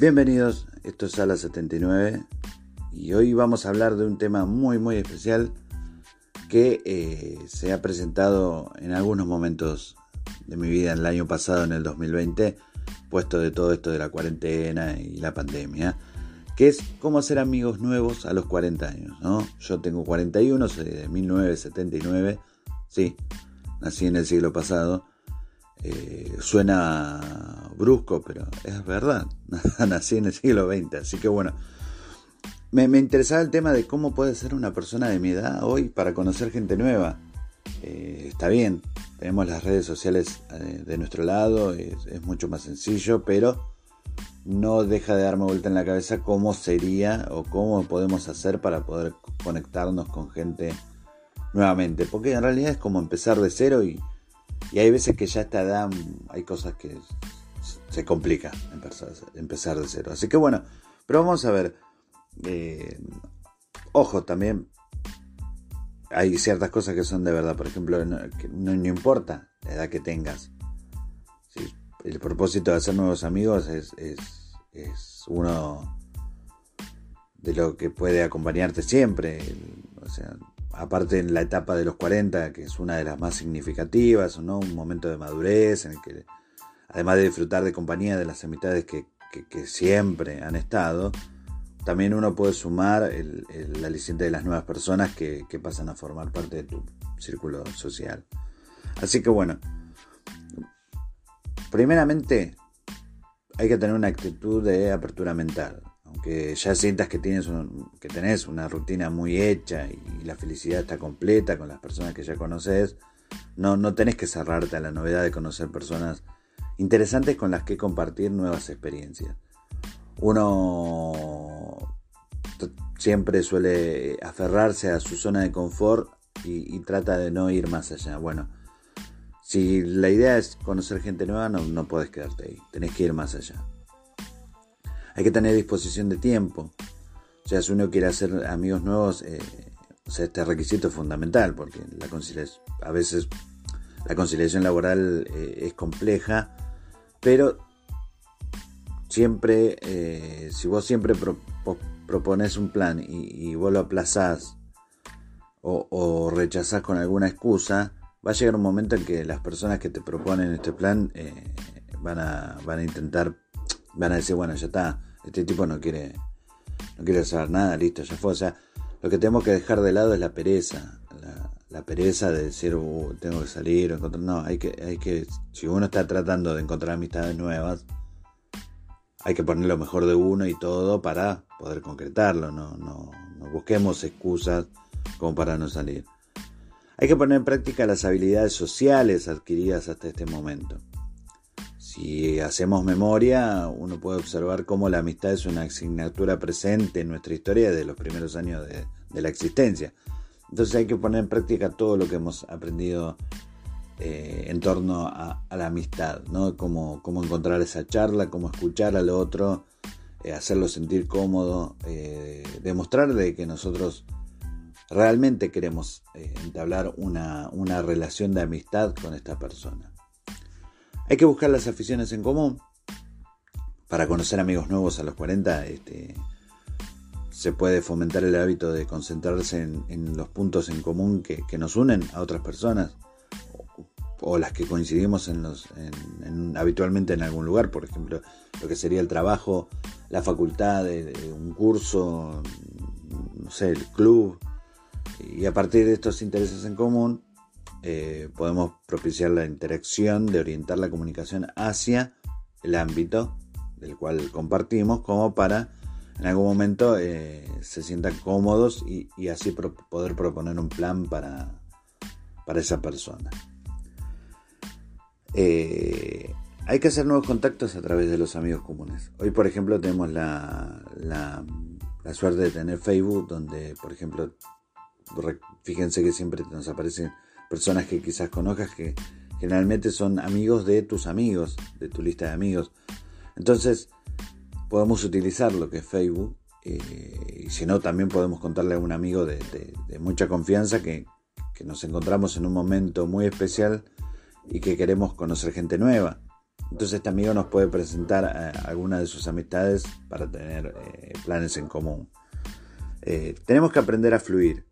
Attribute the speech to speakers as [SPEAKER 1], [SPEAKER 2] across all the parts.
[SPEAKER 1] Bienvenidos, esto es Sala 79 y hoy vamos a hablar de un tema muy muy especial que eh, se ha presentado en algunos momentos de mi vida en el año pasado, en el 2020, puesto de todo esto de la cuarentena y la pandemia, que es cómo hacer amigos nuevos a los 40 años. ¿no? Yo tengo 41, soy de 1979, sí, nací en el siglo pasado eh, suena brusco, pero es verdad. Nací en el siglo XX, así que bueno. Me, interesaba el tema de cómo puede ser una persona de mi edad hoy para conocer gente nueva. Eh, está bien, tenemos las redes sociales eh, de nuestro lado, es, mucho más sencillo, pero no deja de darme vuelta en la cabeza cómo sería o cómo podemos hacer para poder conectarnos con gente nuevamente. Porque en realidad es como empezar de cero y, y hay veces que ya esta edad hay cosas que se complica empezar, de cero. Así que bueno, pero vamos a ver. Eh, ojo, también hay ciertas cosas que son de verdad. Por ejemplo, no, no, importa la edad que tengas. El propósito de hacer nuevos amigos es, es, uno de lo que puede acompañarte siempre. o sea, aparte en la etapa de los 40, que es una de las más significativas, ¿no? un momento de madurez en el que, además de disfrutar de compañía de las amistades que, siempre han estado, también uno puede sumar el, aliciente de las nuevas personas que, pasan a formar parte de tu círculo social. Así que bueno, primeramente hay que tener una actitud de apertura mental aunque ya sientas que, tienes que tenés una rutina muy hecha y la felicidad está completa con las personas que ya conoces, no, no tenés que cerrarte a la novedad de conocer personas interesantes con las que compartir nuevas experiencias. Uno siempre suele aferrarse a su zona de confort y, trata de no ir más allá. Bueno, si la idea es conocer gente nueva, no, no puedes quedarte ahí, tenés que ir más allá hay que tener disposición de tiempo. O sea, si uno quiere hacer amigos nuevos, eh, este requisito es fundamental, porque la conciliación, a veces la conciliación laboral eh, es compleja, pero siempre, eh, si vos siempre propones un plan y, vos lo aplazás o, o, rechazás con alguna excusa, va a llegar un momento en que las personas que te proponen este plan van, a, van a intentar van a decir, bueno, ya está, este tipo no quiere, no quiere saber nada, listo, ya fue. O sea, lo que tenemos que dejar de lado es la pereza, la, pereza de decir, uh, tengo que salir o encontrar. No, hay que, hay que, si uno está tratando de encontrar amistades nuevas, hay que poner lo mejor de uno y todo para poder concretarlo, no, no, no busquemos excusas como para no salir. Hay que poner en práctica las habilidades sociales adquiridas hasta este momento. Si hacemos memoria, uno puede observar cómo la amistad es una asignatura presente en nuestra historia desde los primeros años de, la existencia. Entonces hay que poner en práctica todo lo que hemos aprendido eh, en torno a, la amistad, ¿no? Cómo, cómo, encontrar esa charla, cómo escuchar al otro, eh, hacerlo sentir cómodo, eh, demostrarle que nosotros realmente queremos entablar una, una relación de amistad con esta persona. Hay que buscar las aficiones en común. Para conocer amigos nuevos a los 40, este, se puede fomentar el hábito de concentrarse en, los puntos en común que, nos unen a otras personas o, las que coincidimos en los, habitualmente en algún lugar, por ejemplo, lo que sería el trabajo, la facultad, un curso, no sé, el club. Y a partir de estos intereses en común, eh, podemos propiciar la interacción de orientar la comunicación hacia el ámbito del cual compartimos como para en algún momento eh, se sientan cómodos y, así poder proponer un plan para, para esa persona. Eh, hay que hacer nuevos contactos a través de los amigos comunes. Hoy, por ejemplo, tenemos la, la suerte de tener Facebook, donde, por ejemplo, fíjense que siempre nos aparecen personas que quizás conozcas que generalmente son amigos de tus amigos, de tu lista de amigos. Entonces, podemos utilizar lo que es Facebook eh, y si no también podemos contarle a un amigo de, mucha confianza que, nos encontramos en un momento muy especial y que queremos conocer gente nueva. Entonces este amigo nos puede presentar a alguna de sus amistades para tener eh, planes en común. Eh, tenemos que aprender a fluir.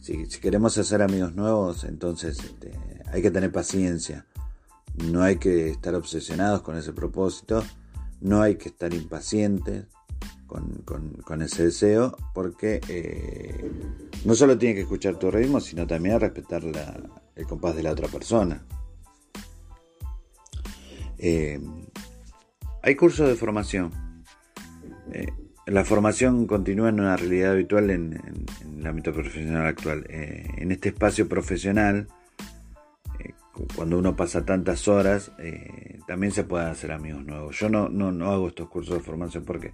[SPEAKER 1] Si, queremos hacer amigos nuevos, entonces este, hay que tener paciencia. No hay que estar obsesionados con ese propósito no hay que estar impacientes con, ese deseo porque eh, no solo tiene que escuchar tu ritmo, sino también respetar el compás de la otra persona. Eh, hay cursos de formación. Eh, la formación continúa en una realidad habitual en, el ámbito profesional actual. en este espacio profesional, cuando uno pasa tantas horas, también se pueden hacer amigos nuevos. Yo no, no, no hago estos cursos de formación porque,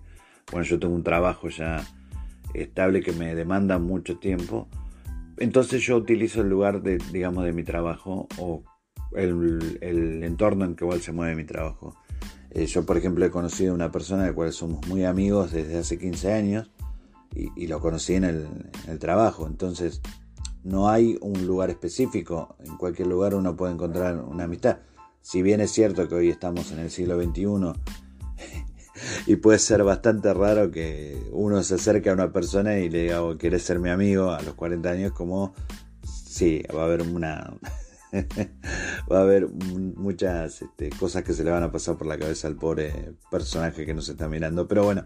[SPEAKER 1] bueno, yo tengo un trabajo ya estable que me demanda mucho tiempo. Entonces yo utilizo el lugar de, digamos, de mi trabajo o el, el entorno en que igual se mueve mi trabajo. Eh, yo, por ejemplo, he conocido a una persona de la cual somos muy amigos desde hace 15 años y, lo conocí en el, en el trabajo. Entonces, no hay un lugar específico, en cualquier lugar uno puede encontrar una amistad. Si bien es cierto que hoy estamos en el siglo XXI y puede ser bastante raro que uno se acerque a una persona y le diga, oh, ¿quieres ser mi amigo? A los 40 años, como, sí, va a haber una... va a haber muchas este, cosas que se le van a pasar por la cabeza al pobre personaje que nos está mirando. Pero bueno,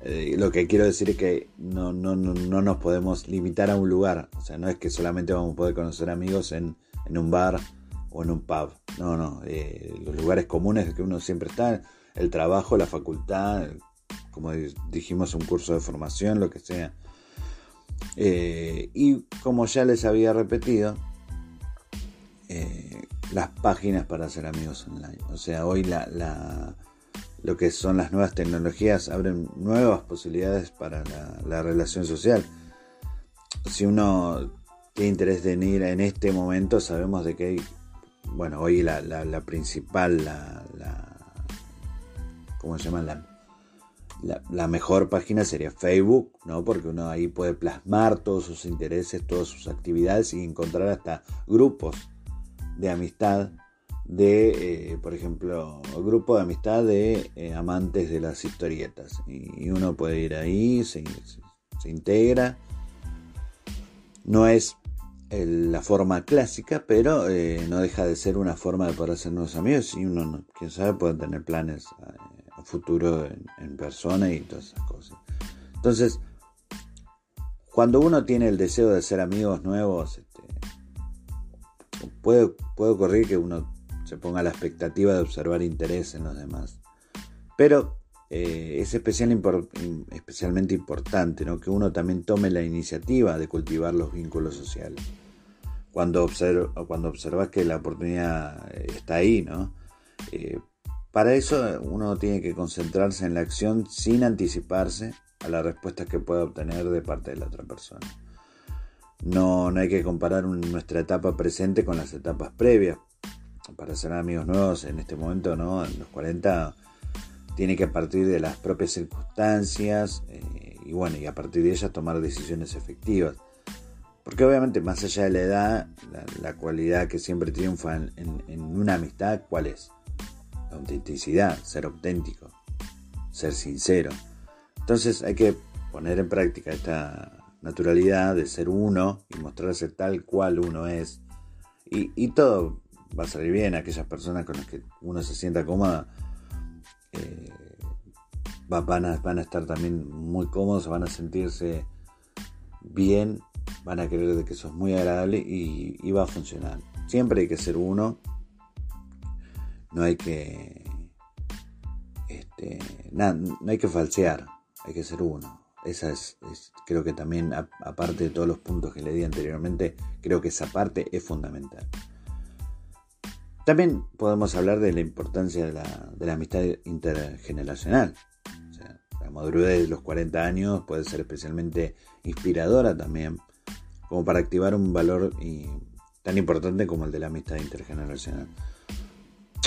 [SPEAKER 1] eh, lo que quiero decir es que no, no, no, nos podemos limitar a un lugar. O sea, no es que solamente vamos a poder conocer amigos en, un bar o en un pub. No, no. Eh, los lugares comunes que uno siempre está, el trabajo, la facultad, como dijimos, un curso de formación, lo que sea. Eh, y como ya les había repetido, las páginas para hacer amigos online. O sea, hoy la lo que son las nuevas tecnologías abren nuevas posibilidades para la, relación social. Si uno tiene interés en ir en este momento, sabemos de que hay, bueno, hoy la, principal, la, ¿cómo se llama? La, la, mejor página sería Facebook, ¿no? Porque uno ahí puede plasmar todos sus intereses, todas sus actividades y encontrar hasta grupos de amistad de, eh, por ejemplo, grupo de amistad de eh, amantes de las historietas. Y, uno puede ir ahí, se, integra. No es la forma clásica, pero eh, no deja de ser una forma de poder hacer nuevos amigos y uno, quién sabe, puede tener planes a, futuro en, persona y todas esas cosas. Entonces, cuando uno tiene el deseo de ser amigos nuevos, este, puede, puede ocurrir que uno se ponga la expectativa de observar interés en los demás. Pero eh, es especial, especialmente importante que uno también tome la iniciativa de cultivar los vínculos sociales. Cuando, cuando observas que la oportunidad está ahí, ¿no? Eh, para eso uno tiene que concentrarse en la acción sin anticiparse a las respuestas que pueda obtener de parte de la otra persona. No, no hay que comparar nuestra etapa presente con las etapas previas. Para ser amigos nuevos en este momento, ¿no? En los 40 tiene que partir de las propias circunstancias eh, y bueno, y a partir de ellas tomar decisiones efectivas. Porque obviamente más allá de la edad, la, cualidad que siempre triunfa en, en, una amistad, ¿cuál es? La autenticidad, ser auténtico, ser sincero. Entonces hay que poner en práctica esta naturalidad de ser uno y mostrarse tal cual uno es. Y, todo va a salir bien. Aquellas personas con las que uno se sienta cómoda eh, van, a, estar también muy cómodos, van a sentirse bien, van a creer de que sos muy agradable y, va a funcionar. Siempre hay que ser uno. No hay que. Este, no hay que falsear, hay que ser uno. Esa es, creo que también, aparte de todos los puntos que le di anteriormente, creo que esa parte es fundamental. También podemos hablar de la importancia de la, amistad intergeneracional. la madurez de los 40 años puede ser especialmente inspiradora también, como para activar un valor tan importante como el de la amistad intergeneracional.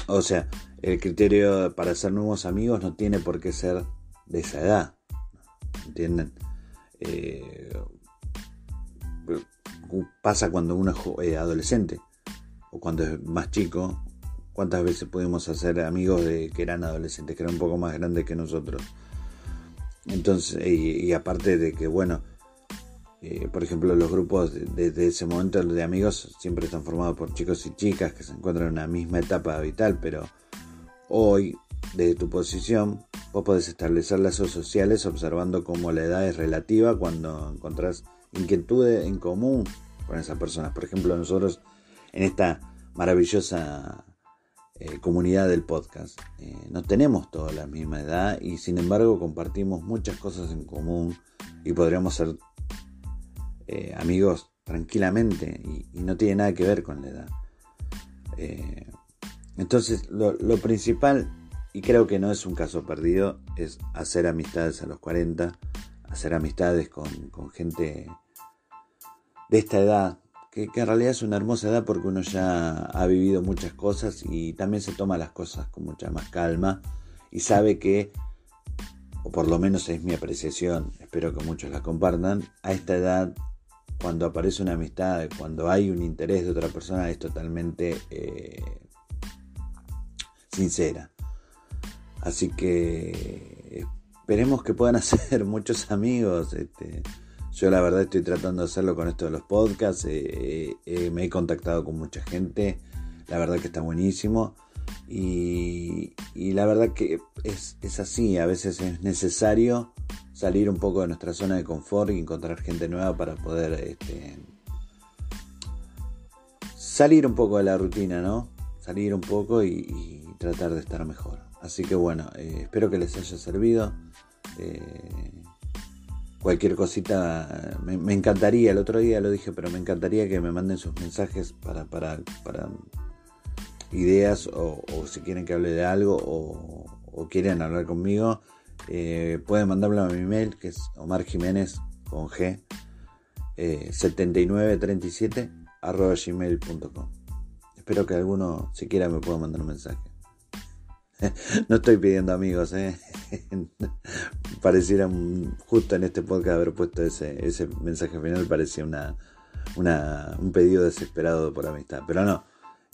[SPEAKER 1] O sea, el criterio para ser nuevos amigos no tiene por qué ser de esa edad. ¿entienden? Eh, pasa cuando uno es adolescente o cuando es más chico. ¿Cuántas veces pudimos hacer amigos de que eran adolescentes, que eran un poco más grandes que nosotros? Entonces, y, aparte de que, bueno, eh, por ejemplo, los grupos desde ese momento de amigos siempre están formados por chicos y chicas que se encuentran en la misma etapa vital, pero hoy, desde tu posición, Vos podés establecer lazos sociales observando cómo la edad es relativa cuando encontrás inquietudes en común con esas personas. Por ejemplo, nosotros en esta maravillosa eh, comunidad del podcast eh, no tenemos toda la misma edad y sin embargo compartimos muchas cosas en común y podríamos ser eh, amigos tranquilamente y, no tiene nada que ver con la edad. entonces lo, lo principal y creo que no es un caso perdido, es hacer amistades a los 40, hacer amistades con, gente de esta edad, que, en realidad es una hermosa edad porque uno ya ha vivido muchas cosas y también se toma las cosas con mucha más calma y sabe que, o por lo menos es mi apreciación, espero que muchos la compartan, a esta edad cuando aparece una amistad, cuando hay un interés de otra persona, es totalmente eh, sincera. Así que esperemos que puedan hacer muchos amigos. Este, yo la verdad estoy tratando de hacerlo con esto de los podcasts. Eh, eh, me he contactado con mucha gente. La verdad que está buenísimo. Y, la verdad que es, así. A veces es necesario salir un poco de nuestra zona de confort y encontrar gente nueva para poder este, salir un poco de la rutina, ¿no? Salir un poco y tratar de estar mejor. Así que bueno, eh, espero que les haya servido. Eh, cualquier cosita, me, encantaría, el otro día lo dije, pero me encantaría que me manden sus mensajes para, ideas o, si quieren que hable de algo o, quieren hablar conmigo. Eh, pueden mandarme a mi email que es Omar Jiménez con G 7937 arroba gmail.com. Espero que alguno, si quiera, me pueda mandar un mensaje. no estoy pidiendo amigos, ¿eh? Pareciera justo en este podcast haber puesto ese, ese mensaje final, parecía una, un pedido desesperado por amistad. Pero no,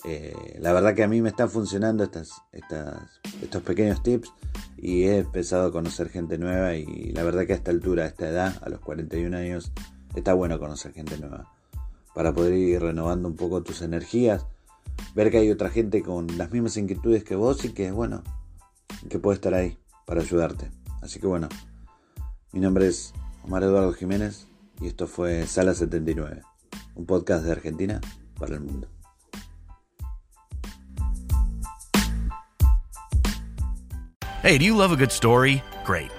[SPEAKER 1] eh, la verdad que a mí me están funcionando estas, estas, estos pequeños tips y he empezado a conocer gente nueva y la verdad que a esta altura, a esta edad, a los 41 años, está bueno conocer gente nueva para poder ir renovando un poco tus energías ver que hay otra gente con las mismas inquietudes que vos y que, bueno, que puede estar ahí para ayudarte. Así que bueno, mi nombre es Omar Eduardo Jiménez y esto fue Sala 79, un podcast de Argentina para el mundo.
[SPEAKER 2] Hey, do you love a good story? Great.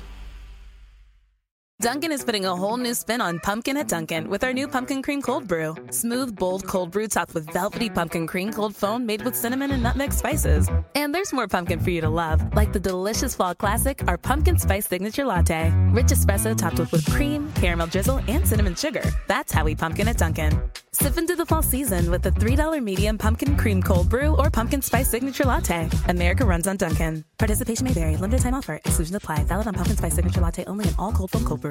[SPEAKER 3] Dunkin' is putting a whole new spin on pumpkin at Dunkin' with our new pumpkin cream cold brew. Smooth, bold cold brew topped with velvety pumpkin cream cold foam made with cinnamon and nutmeg spices. And there's more pumpkin for you to love, like the delicious fall classic, our pumpkin spice signature latte. Rich espresso topped with whipped cream, caramel drizzle, and cinnamon sugar. That's how we pumpkin at Dunkin'. Sip into the fall season with the $3 medium pumpkin cream cold brew or pumpkin spice signature latte. America runs on Dunkin'. Participation may vary. Limited time offer. Exclusion apply. Valid on pumpkin spice signature latte only in all cold foam cold brew.